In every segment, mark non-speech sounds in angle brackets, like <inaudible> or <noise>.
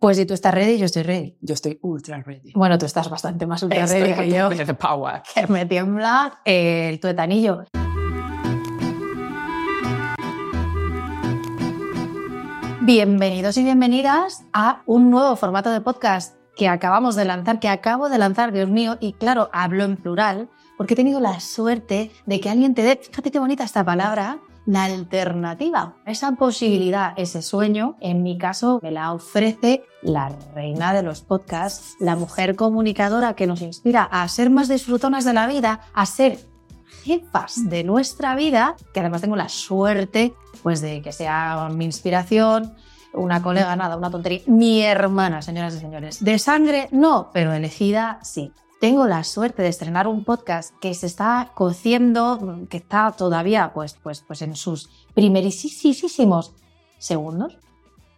Pues si tú estás ready, yo estoy ready. Yo estoy ultra ready. Bueno, tú estás bastante más ultra Estoy ready que yo. power. Que me tiembla el tuetanillo. Bienvenidos y bienvenidas a un nuevo formato de podcast que acabamos de lanzar, que acabo de lanzar, Dios mío, y claro, hablo en plural, porque he tenido la suerte de que alguien te dé, fíjate qué bonita esta palabra, la alternativa, esa posibilidad, ese sueño, en mi caso me la ofrece la reina de los podcasts, la mujer comunicadora que nos inspira a ser más disfrutonas de la vida, a ser jefas de nuestra vida, que además tengo la suerte pues de que sea mi inspiración, una colega, nada, una tontería, mi hermana, señoras y señores. De sangre, no, pero elegida, sí. Tengo la suerte de estrenar un podcast que se está cociendo, que está todavía pues, pues, pues en sus primerísimos segundos,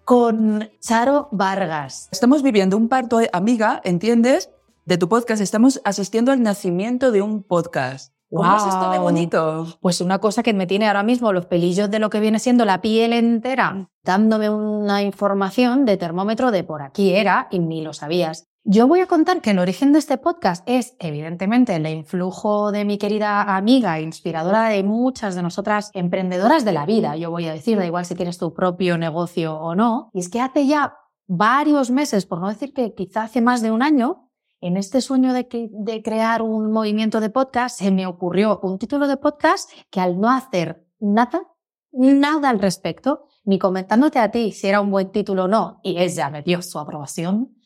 con Charo Vargas. Estamos viviendo un parto, amiga, ¿entiendes? De tu podcast. Estamos asistiendo al nacimiento de un podcast. ¿Cómo es esto de bonito? Pues una cosa que me tiene ahora mismo los pelillos de lo que viene siendo la piel entera, dándome una información de termómetro de por aquí era y ni lo sabías. Yo voy a contar que el origen de este podcast es, evidentemente, el influjo de mi querida amiga, inspiradora de muchas de nosotras emprendedoras de la vida. Yo voy a decir, da igual si tienes tu propio negocio o no. Y es que hace ya varios meses, por no decir que quizá hace más de un año, en este sueño de, de crear un movimiento de podcast, se me ocurrió un título de podcast que al no hacer nada, nada al respecto, ni comentándote a ti si era un buen título o no, y ella me dio su aprobación,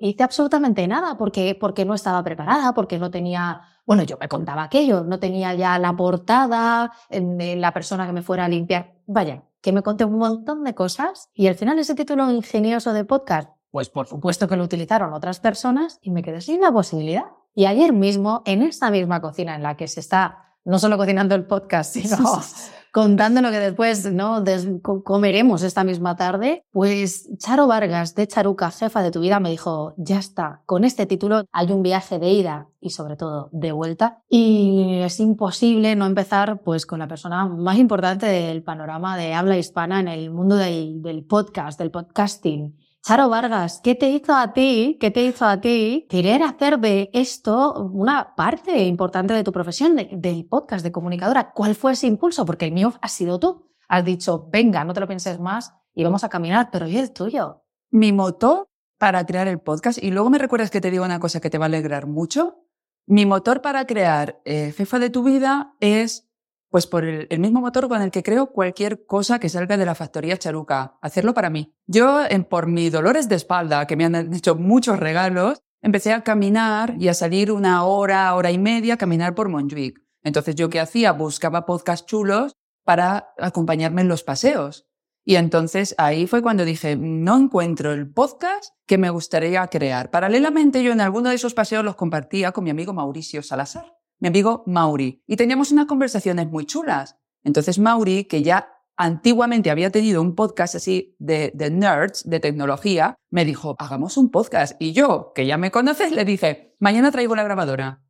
hice absolutamente nada porque, porque no estaba preparada, porque no tenía, bueno, yo me contaba aquello, no tenía ya la portada, la persona que me fuera a limpiar, vaya, que me conté un montón de cosas y al final ese título ingenioso de podcast, pues por supuesto que lo utilizaron otras personas y me quedé sin la posibilidad. Y ayer mismo, en esta misma cocina en la que se está no solo cocinando el podcast, sino <laughs> contando lo que después ¿no? des- co- comeremos esta misma tarde, pues Charo Vargas de Charuca, jefa de tu vida, me dijo, ya está, con este título hay un viaje de ida y sobre todo de vuelta y es imposible no empezar pues con la persona más importante del panorama de habla hispana en el mundo del podcast, del podcasting. Charo Vargas, ¿qué te hizo a ti, qué te hizo a ti querer hacer de esto una parte importante de tu profesión, de- del podcast de comunicadora? ¿Cuál fue ese impulso? Porque el mío ha sido tú. Has dicho, venga, no te lo pienses más y vamos a caminar, pero ¿y el tuyo? Mi motor para crear el podcast, y luego me recuerdas que te digo una cosa que te va a alegrar mucho. Mi motor para crear eh, Jefa de tu vida es pues por el, mismo motor con el que creo cualquier cosa que salga de la factoría Charuca, hacerlo para mí. Yo, en- por mis dolores de espalda, que me han hecho muchos regalos, empecé a caminar y a salir una hora, hora y media, a caminar por Montjuic. Entonces, ¿yo qué hacía? Buscaba podcasts chulos para acompañarme en los paseos. Y entonces ahí fue cuando dije, no encuentro el podcast que me gustaría crear. Paralelamente yo en alguno de esos paseos los compartía con mi amigo Mauricio Salazar, mi amigo Mauri, y teníamos unas conversaciones muy chulas. Entonces Mauri, que ya antiguamente había tenido un podcast así de, de nerds, de tecnología, me dijo, hagamos un podcast. Y yo, que ya me conoces, le dije, mañana traigo la grabadora.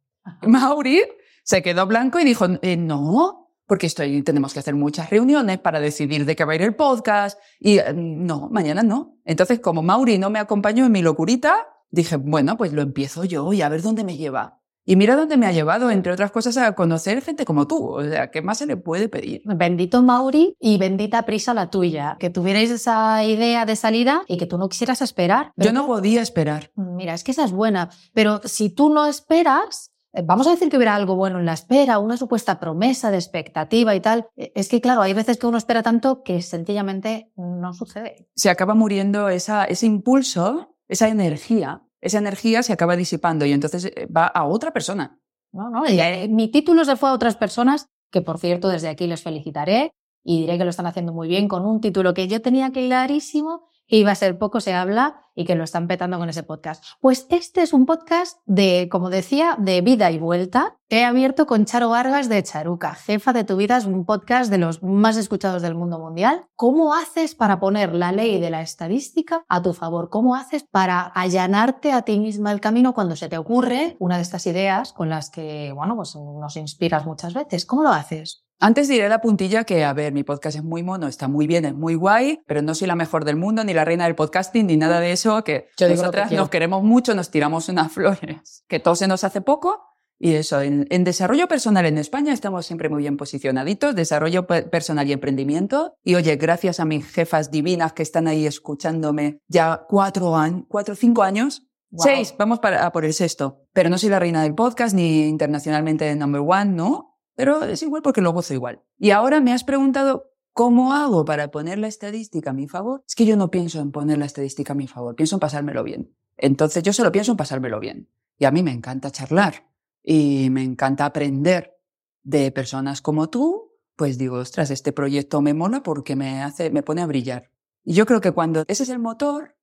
Mauri se quedó blanco y dijo, "Eh, no, porque estoy, tenemos que hacer muchas reuniones para decidir de qué va a ir el podcast y eh, no, mañana no. Entonces, como Mauri no me acompañó en mi locurita, dije, bueno, pues lo empiezo yo y a ver dónde me lleva. Y mira dónde me ha llevado, entre otras cosas, a conocer gente como tú. O sea, ¿qué más se le puede pedir? Bendito Mauri y bendita prisa la tuya. Que tuvierais esa idea de salida y que tú no quisieras esperar. Yo no podía esperar. Mira, es que esa es buena, pero si tú no esperas, eh, vamos a decir que hubiera algo bueno en la espera, una supuesta promesa de expectativa y tal. Eh, Es que, claro, hay veces que uno espera tanto que sencillamente no sucede. Se acaba muriendo esa, ese impulso, esa energía. Esa energía se acaba disipando y entonces eh, va a otra persona. No, no, eh, mi título se fue a otras personas, que por cierto desde aquí les felicitaré y diré que lo están haciendo muy bien con un título que yo tenía clarísimo que iba a ser poco se habla y que lo están petando con ese podcast. Pues este es un podcast de, como decía, de vida y vuelta. He abierto con Charo Vargas de Charuca, jefa de tu vida, es un podcast de los más escuchados del mundo mundial. ¿Cómo haces para poner la ley de la estadística a tu favor? ¿Cómo haces para allanarte a ti misma el camino cuando se te ocurre una de estas ideas con las que, bueno, pues nos inspiras muchas veces? ¿Cómo lo haces? Antes diré la puntilla que, a ver, mi podcast es muy mono, está muy bien, es muy guay, pero no soy la mejor del mundo, ni la reina del podcasting, ni nada de eso, que Yo nosotras que nos queremos mucho, nos tiramos unas <laughs> flores, que todo se nos hace poco. Y eso, en, en desarrollo personal en España estamos siempre muy bien posicionaditos, desarrollo pe- personal y emprendimiento. Y oye, gracias a mis jefas divinas que están ahí escuchándome ya cuatro años, cuatro, cinco años, Guau. seis, vamos para, a por el sexto. Pero no soy la reina del podcast ni internacionalmente number one, ¿no? Pero es igual porque lo gozo igual. Y ahora me has preguntado ¿Cómo hago para poner la estadística a mi favor? Es que yo no pienso en poner la estadística a mi favor, pienso en pasármelo bien. Entonces yo solo pienso en pasármelo bien. Y a mí me encanta charlar y me encanta aprender de personas como tú. Pues digo, ostras, este proyecto me mola porque me hace, me pone a brillar. Y yo creo que cuando ese es el motor,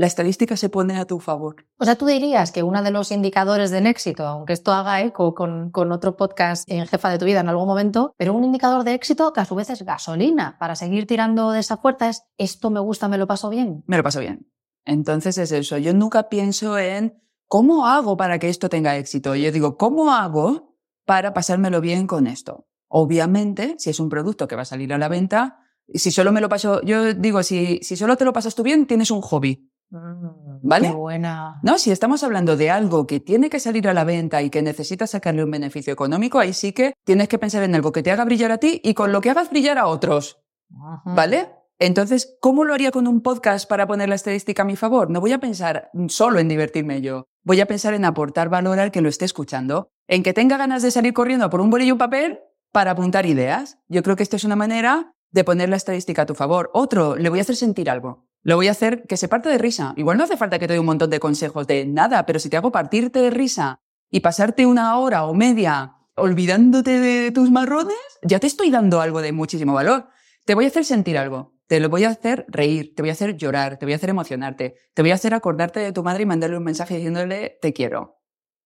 la estadística se pone a tu favor. O sea, tú dirías que uno de los indicadores del éxito, aunque esto haga eco con, con otro podcast en Jefa de tu Vida en algún momento, pero un indicador de éxito que a su vez es gasolina para seguir tirando de esa puerta es esto me gusta, me lo paso bien. Me lo paso bien. Entonces es eso. Yo nunca pienso en cómo hago para que esto tenga éxito. Yo digo, ¿cómo hago para pasármelo bien con esto? Obviamente, si es un producto que va a salir a la venta, si solo me lo paso, yo digo, si, si solo te lo pasas tú bien, tienes un hobby. ¿Vale? Qué buena. No, si estamos hablando de algo que tiene que salir a la venta y que necesitas sacarle un beneficio económico, ahí sí que tienes que pensar en algo que te haga brillar a ti y con lo que hagas brillar a otros. ¿Vale? Entonces, ¿cómo lo haría con un podcast para poner la estadística a mi favor? No voy a pensar solo en divertirme yo. Voy a pensar en aportar valor al que lo esté escuchando, en que tenga ganas de salir corriendo por un bolillo y un papel para apuntar ideas. Yo creo que esta es una manera de poner la estadística a tu favor. Otro, le voy a hacer sentir algo. Lo voy a hacer que se parte de risa. Igual no hace falta que te dé un montón de consejos de nada, pero si te hago partirte de risa y pasarte una hora o media olvidándote de tus marrones, ya te estoy dando algo de muchísimo valor. Te voy a hacer sentir algo. Te lo voy a hacer reír, te voy a hacer llorar, te voy a hacer emocionarte, te voy a hacer acordarte de tu madre y mandarle un mensaje diciéndole te quiero.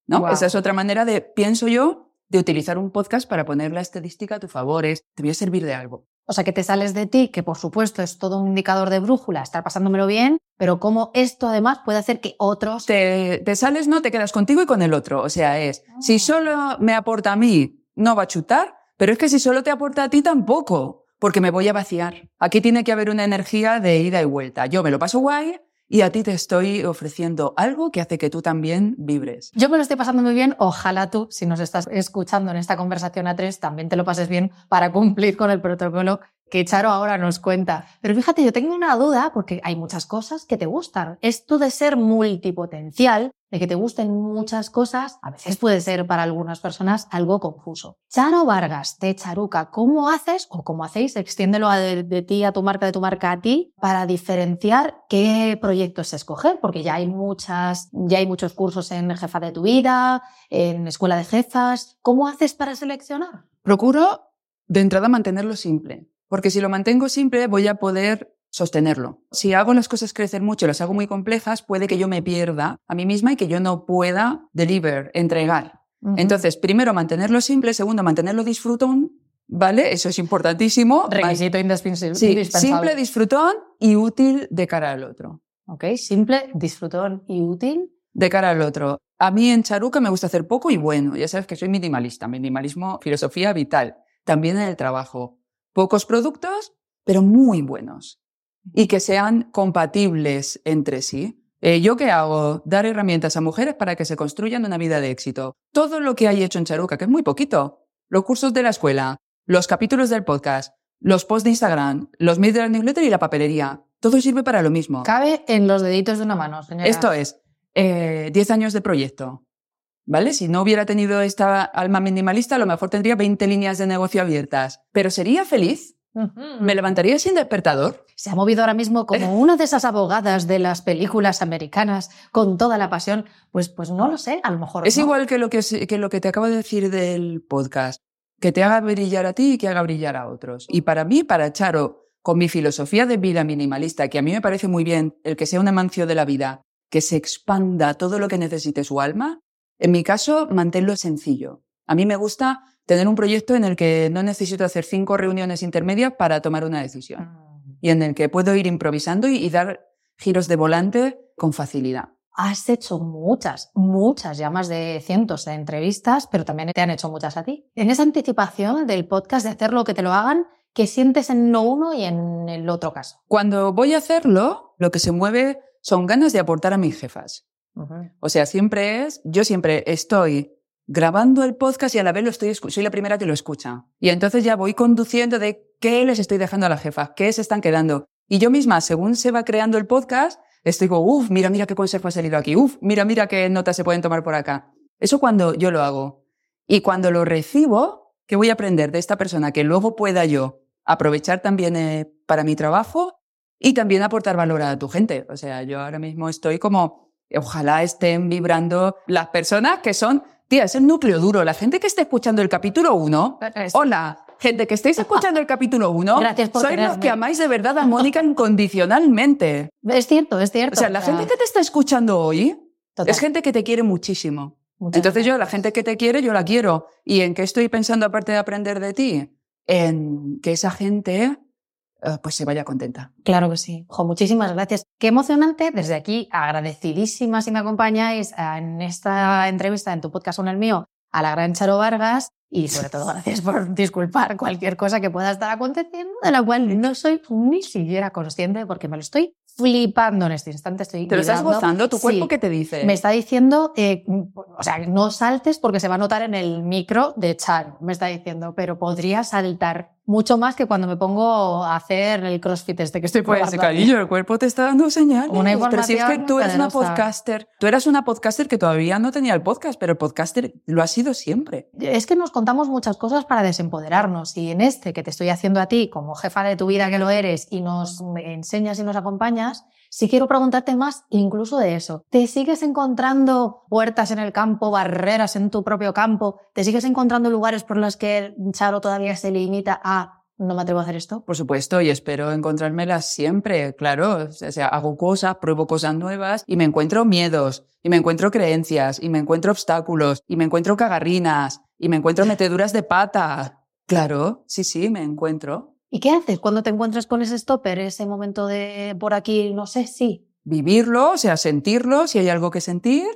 ¿No? Esa es otra manera de, pienso yo, de utilizar un podcast para poner la estadística a tu favor. Es, te voy a servir de algo. O sea, que te sales de ti, que por supuesto es todo un indicador de brújula, estar pasándomelo bien, pero cómo esto además puede hacer que otros... Te, te sales, no, te quedas contigo y con el otro. O sea, es, si solo me aporta a mí, no va a chutar, pero es que si solo te aporta a ti, tampoco, porque me voy a vaciar. Aquí tiene que haber una energía de ida y vuelta. Yo me lo paso guay y a ti te estoy ofreciendo algo que hace que tú también vibres. Yo me lo estoy pasando muy bien, ojalá tú, si nos estás escuchando en esta conversación a tres, también te lo pases bien para cumplir con el protocolo que Charo ahora nos cuenta. Pero fíjate, yo tengo una duda porque hay muchas cosas que te gustan. Esto de ser multipotencial, de que te gusten muchas cosas, a veces puede ser para algunas personas algo confuso. Charo Vargas, de Charuca, ¿cómo haces o cómo hacéis? Extiéndelo de, de ti a tu marca, de tu marca a ti, para diferenciar qué proyectos escoger, porque ya hay muchas, ya hay muchos cursos en Jefa de tu Vida, en Escuela de Jefas. ¿Cómo haces para seleccionar? Procuro de entrada mantenerlo simple, porque si lo mantengo simple voy a poder sostenerlo. Si hago las cosas crecer mucho, las hago muy complejas, puede que yo me pierda a mí misma y que yo no pueda deliver, entregar. Entonces, primero mantenerlo simple, segundo mantenerlo disfrutón, ¿vale? Eso es importantísimo. requisito indispensable. Sí, simple, disfrutón y útil de cara al otro. Ok, simple, disfrutón y útil. De cara al otro. A mí en Charuca me gusta hacer poco y bueno. Ya sabes que soy minimalista. Minimalismo, filosofía vital. También en el trabajo. Pocos productos, pero muy buenos. Y que sean compatibles entre sí. Eh, ¿Yo qué hago? Dar herramientas a mujeres para que se construyan una vida de éxito. Todo lo que hay hecho en Charuca, que es muy poquito. Los cursos de la escuela, los capítulos del podcast, los posts de Instagram, los mails de la newsletter y la papelería. Todo sirve para lo mismo. Cabe en los deditos de una mano, señora. Esto es, eh, 10 años de proyecto. ¿Vale? Si no hubiera tenido esta alma minimalista, a lo mejor tendría 20 líneas de negocio abiertas. Pero sería feliz. Me levantaría sin despertador. Se ha movido ahora mismo como una de esas abogadas de las películas americanas con toda la pasión. Pues, pues no lo sé, a lo mejor. Es no. igual que lo que, que lo que te acabo de decir del podcast. Que te haga brillar a ti y que haga brillar a otros. Y para mí, para Charo, con mi filosofía de vida minimalista, que a mí me parece muy bien el que sea un amancio de la vida, que se expanda todo lo que necesite su alma, en mi caso, manténlo sencillo. A mí me gusta tener un proyecto en el que no necesito hacer cinco reuniones intermedias para tomar una decisión Mm. y en el que puedo ir improvisando y, y dar giros de volante con facilidad. has hecho muchas, muchas, ya más de cientos de entrevistas, pero también te han hecho muchas a ti. En esa anticipación del podcast de hacerlo que te lo hagan, ¿qué sientes en lo uno y en el otro caso? Cuando voy a hacerlo, lo que se mueve son ganas de aportar a mis jefas. O sea, siempre es, yo siempre estoy grabando el podcast y a la vez lo estoy, soy la primera que lo escucha. Y entonces ya voy conduciendo de qué les estoy dejando a las jefas, qué se están quedando. Y yo misma, según se va creando el podcast, estoy como, uff, mira, mira qué consejo ha salido aquí, uff, mira, mira qué notas se pueden tomar por acá. Eso cuando yo lo hago. Y cuando lo recibo, ¿qué voy a aprender de esta persona que luego pueda yo aprovechar también eh, para mi trabajo y también aportar valor a tu gente? O sea, yo ahora mismo estoy como, ojalá estén vibrando las personas que son, tía, es el núcleo duro, la gente que está escuchando el capítulo 1. Hola, gente que estáis escuchando el capítulo 1, sois los que amáis de verdad a Mónica incondicionalmente. Es cierto, es cierto. O sea, la gente que te está escuchando hoy es gente que te quiere muchísimo. Entonces yo, la gente que te quiere, yo la quiero. ¿Y en qué estoy pensando aparte de aprender de ti? En que esa gente eh, pues se vaya contenta. Claro que sí. Jo, muchísimas gracias. Qué emocionante. Desde aquí, agradecidísima si me acompañáis en esta entrevista en tu podcast o en el mío a la gran Charo Vargas y sobre todo gracias por disculpar cualquier cosa que pueda estar aconteciendo, de la cual no soy ni siquiera consciente porque me lo estoy flipando en este instante. Estoy ¿Te lo estás gozando? ¿Tu cuerpo qué te dice? Me está diciendo, eh, o sea, no saltes porque se va a notar en el micro de Charo, me está diciendo, pero podría saltar mucho más que cuando me pongo a hacer el crossfit este que estoy pues, cariño, el cuerpo te está dando señales. Una pero si es que tú eres una podcaster, tú eras una podcaster que todavía no tenía el podcast, pero el podcaster lo ha sido siempre. Es que nos contamos muchas cosas para desempoderarnos y en este que te estoy haciendo a ti como jefa de tu vida que lo eres y nos enseñas y nos acompañas, si quiero preguntarte más incluso de eso. ¿Te sigues encontrando puertas en el campo, barreras en tu propio campo? ¿Te sigues encontrando lugares por los que Charo todavía se limita a no me atrevo a hacer esto? Por supuesto, y espero encontrármelas siempre, claro. O sea, hago cosas, pruebo cosas nuevas y me encuentro miedos, y me encuentro creencias, y me encuentro obstáculos, y me encuentro cagarrinas, y me encuentro <laughs> meteduras de pata. Claro, sí, sí, me encuentro. ¿Y qué haces cuando te encuentras con ese stopper, ese momento de por aquí, no sé, sí? Vivirlo, o sea, sentirlo, si hay algo que sentir,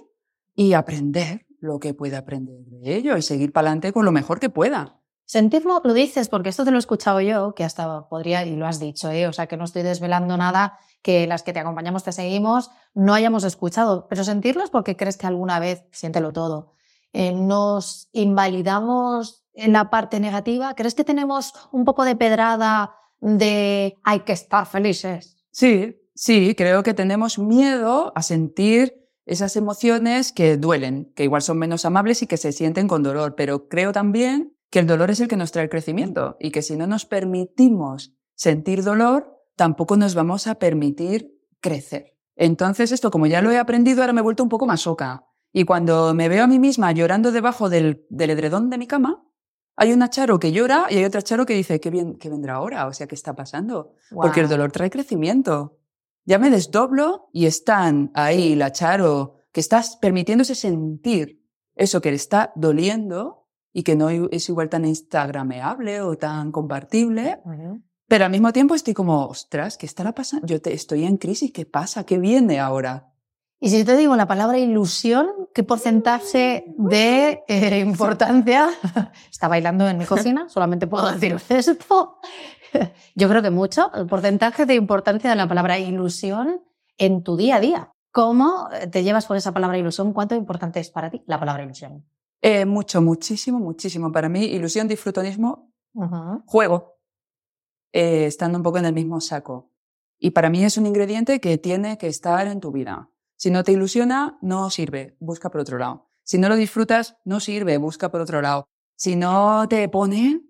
y aprender lo que pueda aprender de ello y seguir para adelante con lo mejor que pueda. Sentirlo lo dices porque esto te lo he escuchado yo, que hasta podría, y lo has dicho, ¿eh? o sea que no estoy desvelando nada que las que te acompañamos, te seguimos, no hayamos escuchado, pero sentirlo es porque crees que alguna vez, siéntelo todo, eh, nos invalidamos en la parte negativa? ¿Crees que tenemos un poco de pedrada de hay que estar felices? Sí, sí, creo que tenemos miedo a sentir esas emociones que duelen, que igual son menos amables y que se sienten con dolor, pero creo también que el dolor es el que nos trae el crecimiento y que si no nos permitimos sentir dolor, tampoco nos vamos a permitir crecer. Entonces esto, como ya lo he aprendido, ahora me he vuelto un poco más soca. Y cuando me veo a mí misma llorando debajo del, del edredón de mi cama, hay una Charo que llora y hay otra Charo que dice, ¿qué, bien, qué vendrá ahora? O sea, ¿qué está pasando? Porque el dolor trae crecimiento. Ya me desdoblo y están ahí la Charo que estás permitiéndose sentir eso que le está doliendo y que no es igual tan instagrameable o tan compartible. Pero al mismo tiempo estoy como, ostras, ¿qué estará pasando? Yo te, estoy en crisis, ¿qué pasa? ¿Qué viene ahora? Y si te digo la palabra ilusión, ¿qué porcentaje de eh, importancia? <laughs> Está bailando en mi cocina, solamente puedo <laughs> decir esto. Yo creo que mucho, el porcentaje de importancia de la palabra ilusión en tu día a día. ¿Cómo te llevas por esa palabra ilusión? ¿Cuánto importante es para ti la palabra ilusión? Eh, mucho, muchísimo, muchísimo. Para mí, ilusión, disfrutonismo, juego, eh, estando un poco en el mismo saco. Y para mí es un ingrediente que tiene que estar en tu vida. Si no te ilusiona, no sirve, busca por otro lado. Si no lo disfrutas, no sirve, busca por otro lado. Si no te pone,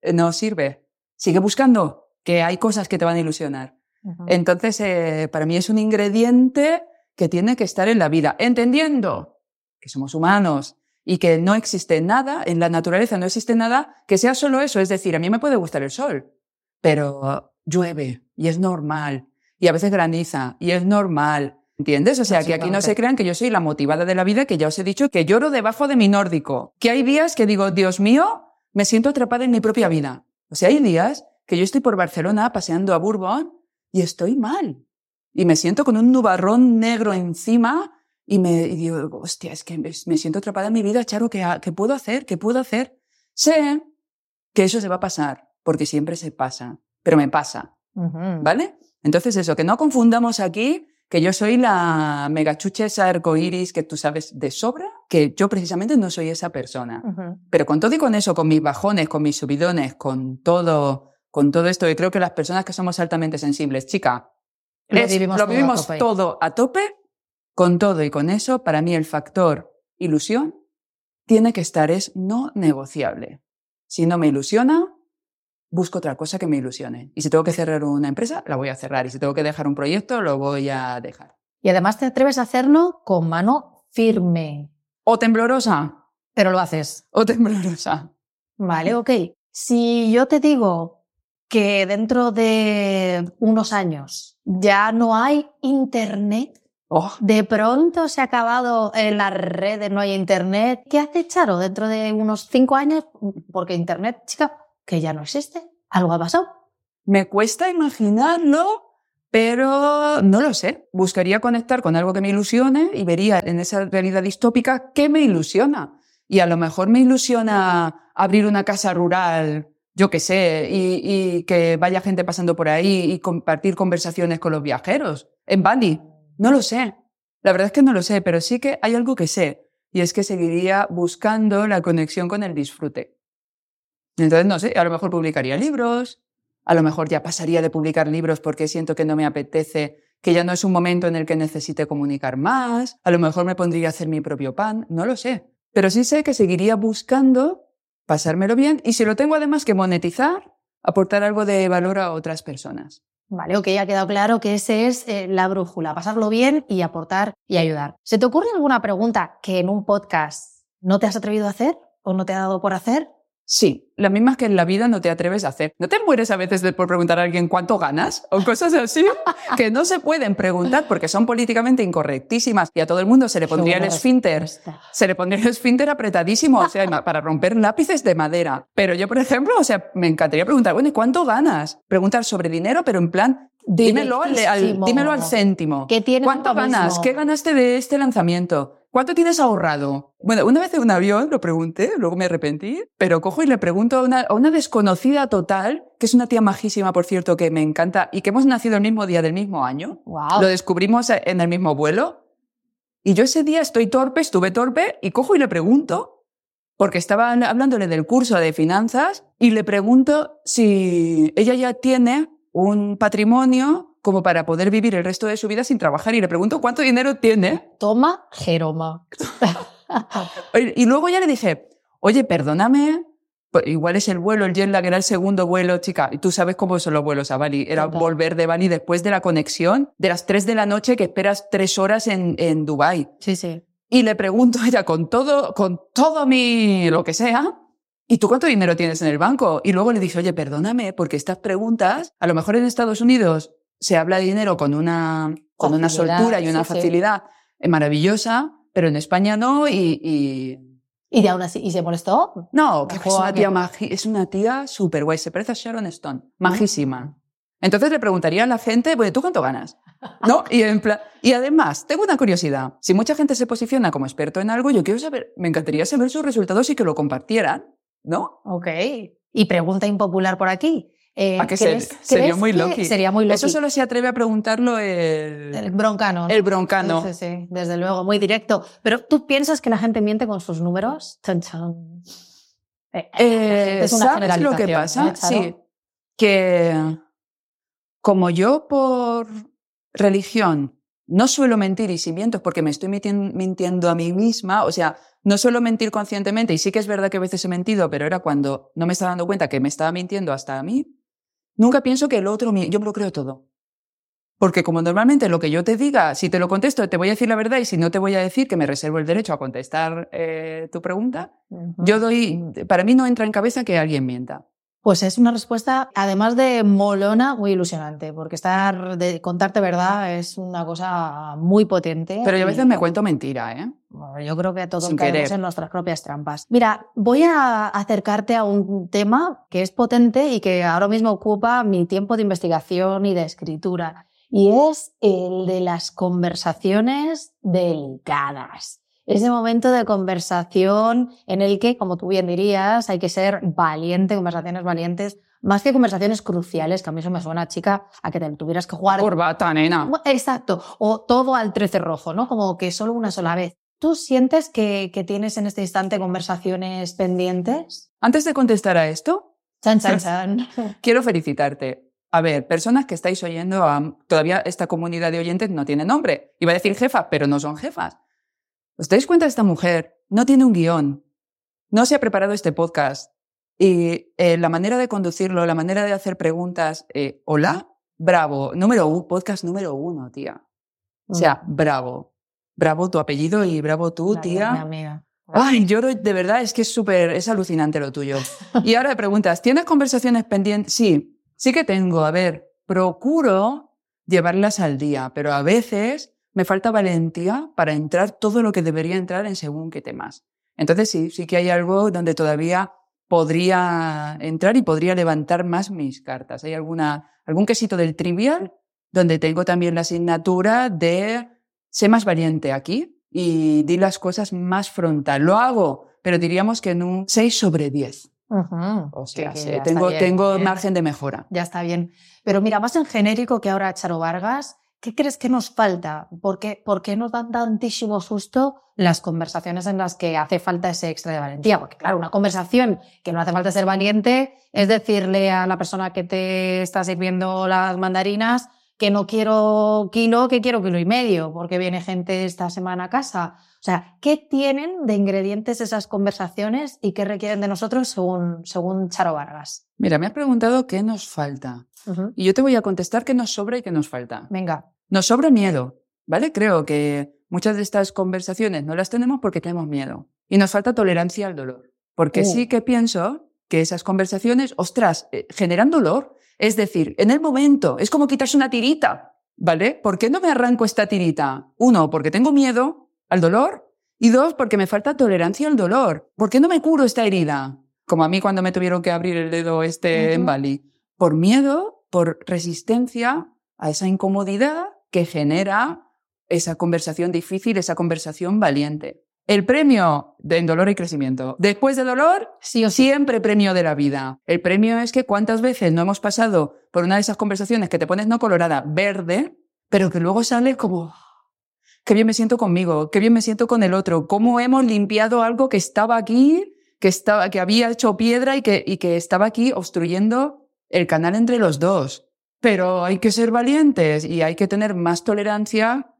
eh, no sirve. Sigue buscando, que hay cosas que te van a ilusionar. Entonces, eh, para mí es un ingrediente que tiene que estar en la vida, entendiendo que somos humanos y que no existe nada, en la naturaleza no existe nada que sea solo eso. Es decir, a mí me puede gustar el sol, pero llueve y es normal. Y a veces graniza y es normal. ¿Entiendes? O sea, que aquí no se crean que yo soy la motivada de la vida, que ya os he dicho que lloro debajo de mi nórdico. Que hay días que digo, Dios mío, me siento atrapada en mi propia vida. O sea, hay días que yo estoy por Barcelona paseando a Bourbon y estoy mal. Y me siento con un nubarrón negro encima y me y digo, hostia, es que me, siento atrapada en mi vida, Charo, ¿qué, ¿qué puedo hacer? ¿Qué puedo hacer? Sé que eso se va a pasar, porque siempre se pasa, pero me pasa. ¿vale? Entonces eso, que no confundamos aquí que yo soy la megachucha esa arcoíris que tú sabes de sobra, que yo precisamente no soy esa persona. Pero con todo y con eso, con mis bajones, con mis subidones, con todo, con todo esto, y creo que las personas que somos altamente sensibles, chica, Lo es- vivimos lo todo a vivimos todo a tope, con todo y con eso, para mí el factor ilusión tiene que estar, es no negociable. Si no me ilusiona, busco otra cosa que me ilusione. Y si tengo que <laughs> cerrar una empresa, la voy a cerrar. Y si tengo que dejar un proyecto, lo voy a dejar. Y además te atreves a hacerlo con mano firme, O temblorosa, pero lo haces. o temblorosa. Vale, <laughs> ok. Si yo te digo que dentro de unos años ya no hay internet, Oh, de pronto se ha acabado en las redes, no hay internet, ¿qué hace Charo dentro de unos cinco años? Porque internet, chica, que ya no existe. Algo ha pasado. Me cuesta imaginarlo, pero no lo sé. Buscaría conectar con algo que me ilusione y vería en esa realidad distópica qué me ilusiona. Y a lo mejor me ilusiona abrir una casa rural, yo qué sé, y, que vaya gente pasando por ahí y compartir conversaciones con los viajeros. En Bali. No lo sé. La verdad es que no lo sé, pero sí que hay algo que sé. Y es que seguiría buscando la conexión con el disfrute. Entonces, no sé, a lo mejor publicaría libros, a lo mejor ya pasaría de publicar libros porque siento que no me apetece, que ya no es un momento en el que necesite comunicar más, a lo mejor me pondría a hacer mi propio pan, no lo sé. Pero sí sé que seguiría buscando pasármelo bien y si lo tengo además que monetizar, aportar algo de valor a otras personas. Vale, ok, ha quedado claro que ese es eh, la brújula, pasarlo bien y aportar y ayudar. ¿Se te ocurre alguna pregunta que en un podcast no te has atrevido a hacer o no te ha dado por hacer? Sí, las mismas que en la vida no te atreves a hacer. ¿No te mueres a veces de por preguntar a alguien cuánto ganas? O cosas así <laughs> que no se pueden preguntar porque son políticamente incorrectísimas y a todo el mundo se le pondría el esfínter. Se le pondría el esfínter apretadísimo, o sea, para romper lápices de madera. Pero yo, por ejemplo, o sea, me encantaría preguntar, bueno, ¿y cuánto ganas? Preguntar sobre dinero, pero en plan, dímelo al, al- dímelo al céntimo. ¿Qué ¿Cuánto ganas? ¿Qué ganaste de este lanzamiento? ¿Cuánto tienes ahorrado? Bueno, una vez en un avión lo pregunté, luego me arrepentí, pero cojo y le pregunto a una, a una desconocida total, que es una tía majísima, por cierto, que me encanta y que hemos nacido el mismo día del mismo año. Wow. Lo descubrimos en el mismo vuelo. Y yo ese día estoy torpe, estuve torpe, y cojo y le pregunto, porque estaba hablándole del curso de finanzas, y le pregunto si ella ya tiene un patrimonio como para poder vivir el resto de su vida sin trabajar, y le pregunto cuánto dinero tiene. Toma, Jeroma. <laughs> Y luego ya le dije, oye, perdóname, pues igual es el vuelo, el jet lag era el segundo vuelo, chica, y tú sabes cómo son los vuelos a Bali. Era Total. volver de Bali después de la conexión de las 3 de la noche que esperas tres horas en, en Dubái. Sí, sí. Y le pregunto a ella con todo, con todo mi, lo que sea, ¿y tú cuánto dinero tienes en el banco? Y luego le dije, oye, perdóname, porque estas preguntas, a lo mejor en Estados Unidos se habla de dinero con una, con una soltura y una sí, sí. facilidad eh, maravillosa, pero en España no, y, y Y de aún así, ¿y se molestó? no, que es una tía magi- es una tía súper guay, se parece a Sharon Stone, majísima. Entonces le preguntaría a la gente, bueno, ¿tú cuánto ganas? ¿No? Y, en plan- y además, tengo una curiosidad. Si mucha gente se posiciona como experto en algo, yo quiero saber, me encantaría saber sus resultados y que lo compartieran, ¿no? Ok. Y pregunta impopular por aquí. Eh, ¿A qué ser- ¿crees- sería muy loqui? Sería muy loqui. Eso solo se atreve a preguntarlo el, El broncano. ¿no? el broncano. Sí, sí, desde luego, muy directo. Pero ¿tú piensas que la gente miente con sus números? Chan, chan. Eh, Eh, es una ¿Sabes lo que pasa? ¿eh, Charo? sí, que como yo por religión no suelo mentir y si miento es porque me estoy mintiendo a mí misma, o sea, no suelo mentir conscientemente y sí que es verdad que a veces he mentido, pero era cuando no me estaba dando cuenta que me estaba mintiendo hasta a mí, nunca pienso que el otro, yo me lo creo todo. Porque como normalmente lo que yo te diga, si te lo contesto, te voy a decir la verdad y si no te voy a decir que me reservo el derecho a contestar eh, tu pregunta, yo doy, para mí no entra en cabeza que alguien mienta. Pues es una respuesta, además de molona, muy ilusionante, porque estar de contarte verdad es una cosa muy potente. Pero yo a veces me cuento mentira, ¿eh? Bueno, yo creo que todos Sin caemos querer. en nuestras propias trampas. Mira, voy a acercarte a un tema que es potente y que ahora mismo ocupa mi tiempo de investigación y de escritura. y es el de las conversaciones delicadas. Ese momento de conversación en el que, como tú bien dirías, hay que ser valiente, conversaciones valientes, más que conversaciones cruciales, que a mí eso me suena, chica, a que te tuvieras que jugar. Corbata, nena. Exacto. O todo al 13 rojo, ¿no? Como que solo una sola vez. ¿Tú sientes que, que tienes en este instante conversaciones pendientes? Antes de contestar a esto, Chan, <laughs> chan, chan. quiero felicitarte. A ver, personas que estáis oyendo, a, todavía esta comunidad de oyentes no tiene nombre. Iba a decir jefa, pero no son jefas. ¿Os dais cuenta? Esta mujer no tiene un guion, no se ha preparado este podcast y eh, la manera de conducirlo, la manera de hacer preguntas, eh, hola, bravo, número uno, podcast número uno, tía. O sea, bravo. Bravo tu apellido y bravo tú, Gracias, tía. amiga. Ay, yo doy- de verdad es que es súper, es alucinante lo tuyo. Y ahora preguntas, ¿tienes conversaciones pendientes? Sí, sí que tengo. A ver, procuro llevarlas al día, pero a veces me falta valentía para entrar todo lo que debería entrar en según qué temas. Entonces sí, sí que hay algo donde todavía podría entrar y podría levantar más mis cartas. Hay alguna, algún quesito del trivial donde tengo también la asignatura de sé más valiente aquí y di las cosas más frontal. Lo hago, pero diríamos que en un 6 sobre 10. Ujú. O Sí, sea, sí, tengo, bien, tengo bien. <laughs> margen de mejora. Ya está bien. Pero mira, más en genérico que ahora Charo Vargas, ¿qué crees que nos falta? ¿Por qué, nos dan tantísimo susto las conversaciones en las que hace falta ese extra de valentía? Porque claro, una conversación que no hace falta ser valiente es decirle a la persona que te está sirviendo las mandarinas que no quiero kilo, que quiero kilo y medio, porque viene gente esta semana a casa. O sea, ¿qué tienen de ingredientes esas conversaciones y qué requieren de nosotros según, según Charo Vargas? Mira, me has preguntado qué nos falta. Y yo te voy a contestar qué nos sobra y qué nos falta. Venga. Nos sobra miedo, ¿vale? Creo que muchas de estas conversaciones no las tenemos porque tenemos miedo. Y nos falta tolerancia al dolor. Porque Uh. sí que pienso que esas conversaciones, ostras, eh, generan dolor. Es decir, en el momento, es como quitarse una tirita, ¿vale? ¿Por qué no me arranco esta tirita? Uno, porque tengo miedo al dolor. Y dos, porque me falta tolerancia al dolor. ¿Por qué no me curo esta herida? Como a mí cuando me tuvieron que abrir el dedo este en. Bali. Por miedo, por resistencia a esa incomodidad que genera esa conversación difícil, esa conversación valiente. El premio en dolor y crecimiento. Después de dolor, o siempre premio de la vida. El premio es que cuántas veces no hemos pasado por una de esas conversaciones que te pones no colorada, verde, pero que luego sales como, qué bien me siento conmigo, qué bien me siento con el otro, cómo hemos limpiado algo que estaba aquí, que, estaba, que había hecho piedra y que, y que estaba aquí obstruyendo el canal entre los dos. Pero hay que ser valientes y hay que tener más tolerancia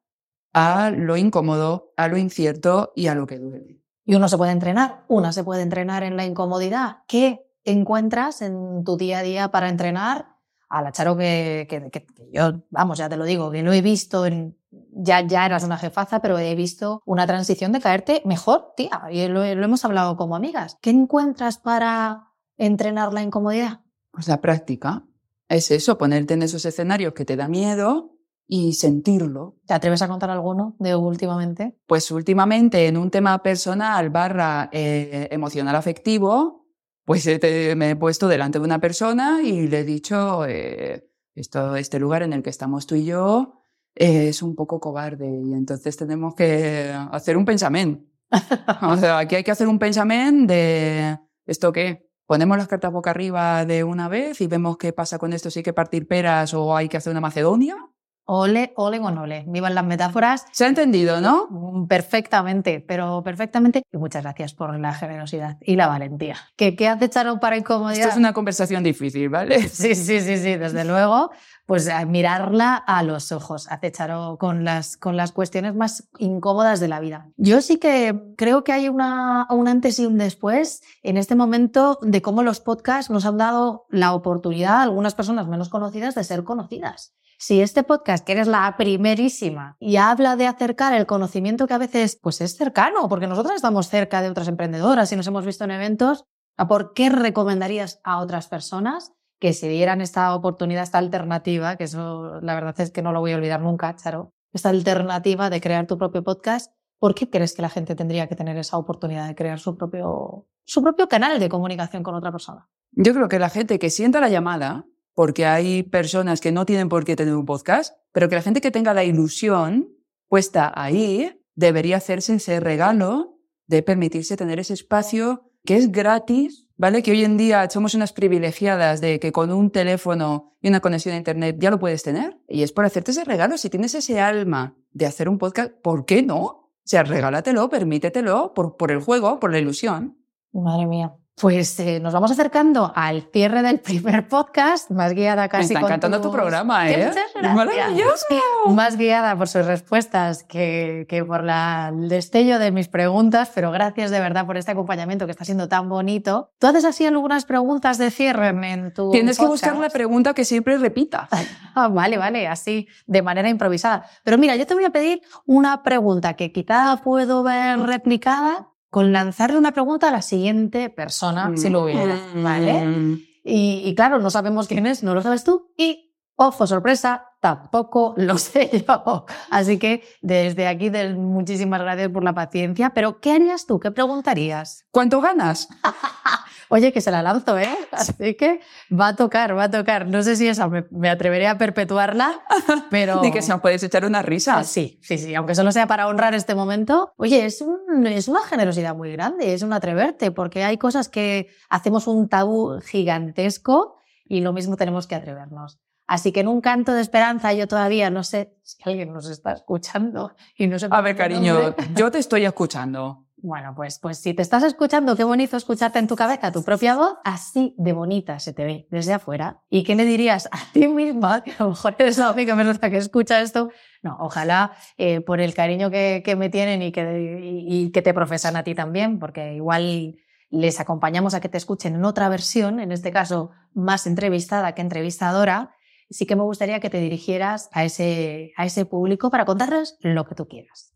a lo incómodo, a lo incierto y a lo que duele. Y uno se puede entrenar, una se puede entrenar en la incomodidad. ¿Qué encuentras en tu día a día para entrenar? A la Charo que, que- que- que yo, vamos, ya te lo digo, que lo he visto, en, ya, ya eras una jefaza, pero he visto una transición de caerte mejor, tía, y lo, lo hemos hablado como amigas. ¿Qué encuentras para entrenar la incomodidad? Pues la práctica es eso, ponerte en esos escenarios que te da miedo y sentirlo. ¿Te atreves a contar alguno de últimamente? Pues últimamente en un tema personal barra eh, emocional afectivo, pues te- me he puesto delante de una persona y le he dicho, eh, esto, este lugar en el que estamos tú y yo eh, es un poco cobarde y entonces tenemos que hacer un pensamiento. <laughs> O sea, aquí hay que hacer un pensamiento de esto qué. Ponemos las cartas boca arriba de una vez y vemos qué pasa con esto, si hay que partir peras o hay que hacer una Macedonia. Ole, ole con ole. Vivan las metáforas. ¿Se ha entendido, no? Mm, Perfectamente, pero perfectamente. Y muchas gracias por la generosidad y la valentía. ¿Qué, qué hace Charo para incomodidad? Esto es una conversación difícil, ¿vale? Sí, sí, sí, sí, desde luego. Pues a mirarla a los ojos, hace Charo con las, con las cuestiones más incómodas de la vida. Yo sí que creo que hay una, un antes y un después en este momento de cómo los podcasts nos han dado la oportunidad a algunas personas menos conocidas de ser conocidas. Si este podcast, que eres la primerísima, y habla de acercar el conocimiento que a veces pues es cercano, porque nosotras estamos cerca de otras emprendedoras y nos hemos visto en eventos, ¿a ¿por qué recomendarías a otras personas que se dieran esta oportunidad, esta alternativa, que eso la verdad es que no lo voy a olvidar nunca, Charo, esta alternativa de crear tu propio podcast? ¿Por qué crees que la gente tendría que tener esa oportunidad de crear su propio, su propio canal de comunicación con otra persona? Yo creo que la gente que sienta la llamada porque hay personas que no tienen por qué tener un podcast, pero que la gente que tenga la ilusión puesta ahí debería hacerse ese regalo de permitirse tener ese espacio que es gratis, ¿vale? Que hoy en día somos unas privilegiadas de que con un teléfono y una conexión a Internet ya lo puedes tener. Y es por hacerte ese regalo. Si tienes ese alma de hacer un podcast, ¿por qué no? O sea, regálatelo, permítetelo por, por el juego, por la ilusión. Madre mía. Pues eh, nos vamos acercando al cierre del primer podcast, más guiada casi. Me está encantando tu programa, ¿eh? Maravilloso. Más guiada por sus respuestas que, que por la, el destello de mis preguntas, pero gracias de verdad por este acompañamiento que está siendo tan bonito. ¿Tú haces así algunas preguntas de cierre en tu Tienes que buscar la pregunta que siempre repita. <laughs> ah, vale, vale, así, de manera improvisada. Pero mira, yo te voy a pedir una pregunta que quizá puedo ver replicada con lanzarle una pregunta a la siguiente persona, si lo hubiera, ¿vale? Mm. Y, y claro, no sabemos quién es, no lo sabes tú y, ojo, sorpresa, tampoco lo <laughs> sé yo. Así que desde aquí, muchísimas gracias por la paciencia. Pero, ¿qué harías tú? ¿Qué preguntarías? ¿Cuánto ganas? <laughs> Oye, que se la lanzo, ¿eh? Así que va a tocar, va a tocar. No sé si esa me, me atreveré a perpetuarla, <laughs> pero... Ni que se nos puedes echar una risa. Ah, sí, sí, sí, aunque solo sea para honrar este momento. Oye, es, un- es una generosidad muy grande, es un atreverte, porque hay cosas que hacemos un tabú gigantesco y lo mismo tenemos que atrevernos. Así que en un canto de esperanza, yo todavía no sé si alguien nos está escuchando y no sé. A ver, cariño, nombre. yo te estoy escuchando. Bueno, pues, pues si te estás escuchando, qué bonito escucharte en tu cabeza tu propia voz, así de bonita se te ve desde afuera. ¿Y qué le dirías a ti misma? Que <laughs> a lo mejor eres la única persona que escucha esto. No, ojalá eh, por el cariño que, que me tienen y que, y, y que te profesan a ti también, porque igual les acompañamos a que te escuchen en otra versión, en este caso más entrevistada que entrevistadora. Sí que me gustaría que te dirigieras a ese, a ese público para contarles lo que tú quieras.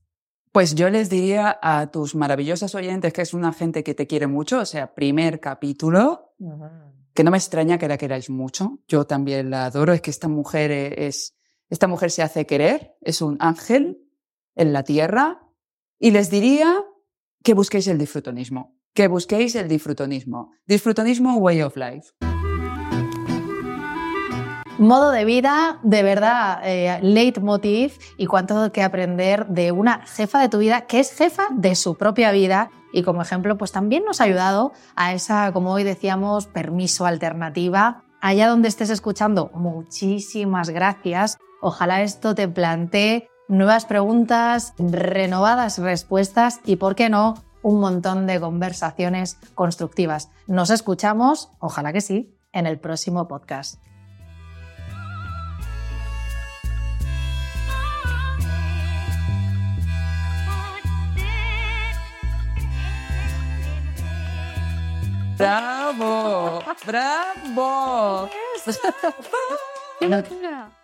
Pues yo les diría a tus maravillosas oyentes que es una gente que te quiere mucho, o sea, primer capítulo, que no me extraña que la queráis mucho. Yo también la adoro, es que esta mujer e- es, esta mujer se hace querer, es un ángel en la tierra. Y les diría que busquéis el disfrutonismo, que busquéis el disfrutonismo. Disfrutonismo, way of life. Modo de vida, de verdad, eh, leitmotiv y cuánto que aprender de una jefa de tu vida que es jefa de su propia vida y como ejemplo pues también nos ha ayudado a esa, como hoy decíamos, permiso alternativa. Allá donde estés escuchando, muchísimas gracias. Ojalá esto te plantee nuevas preguntas, renovadas respuestas y, ¿por qué no?, un montón de conversaciones constructivas. Nos escuchamos, ojalá que sí, en el próximo podcast. ¡Bravo! ¡Bravo! <laughs>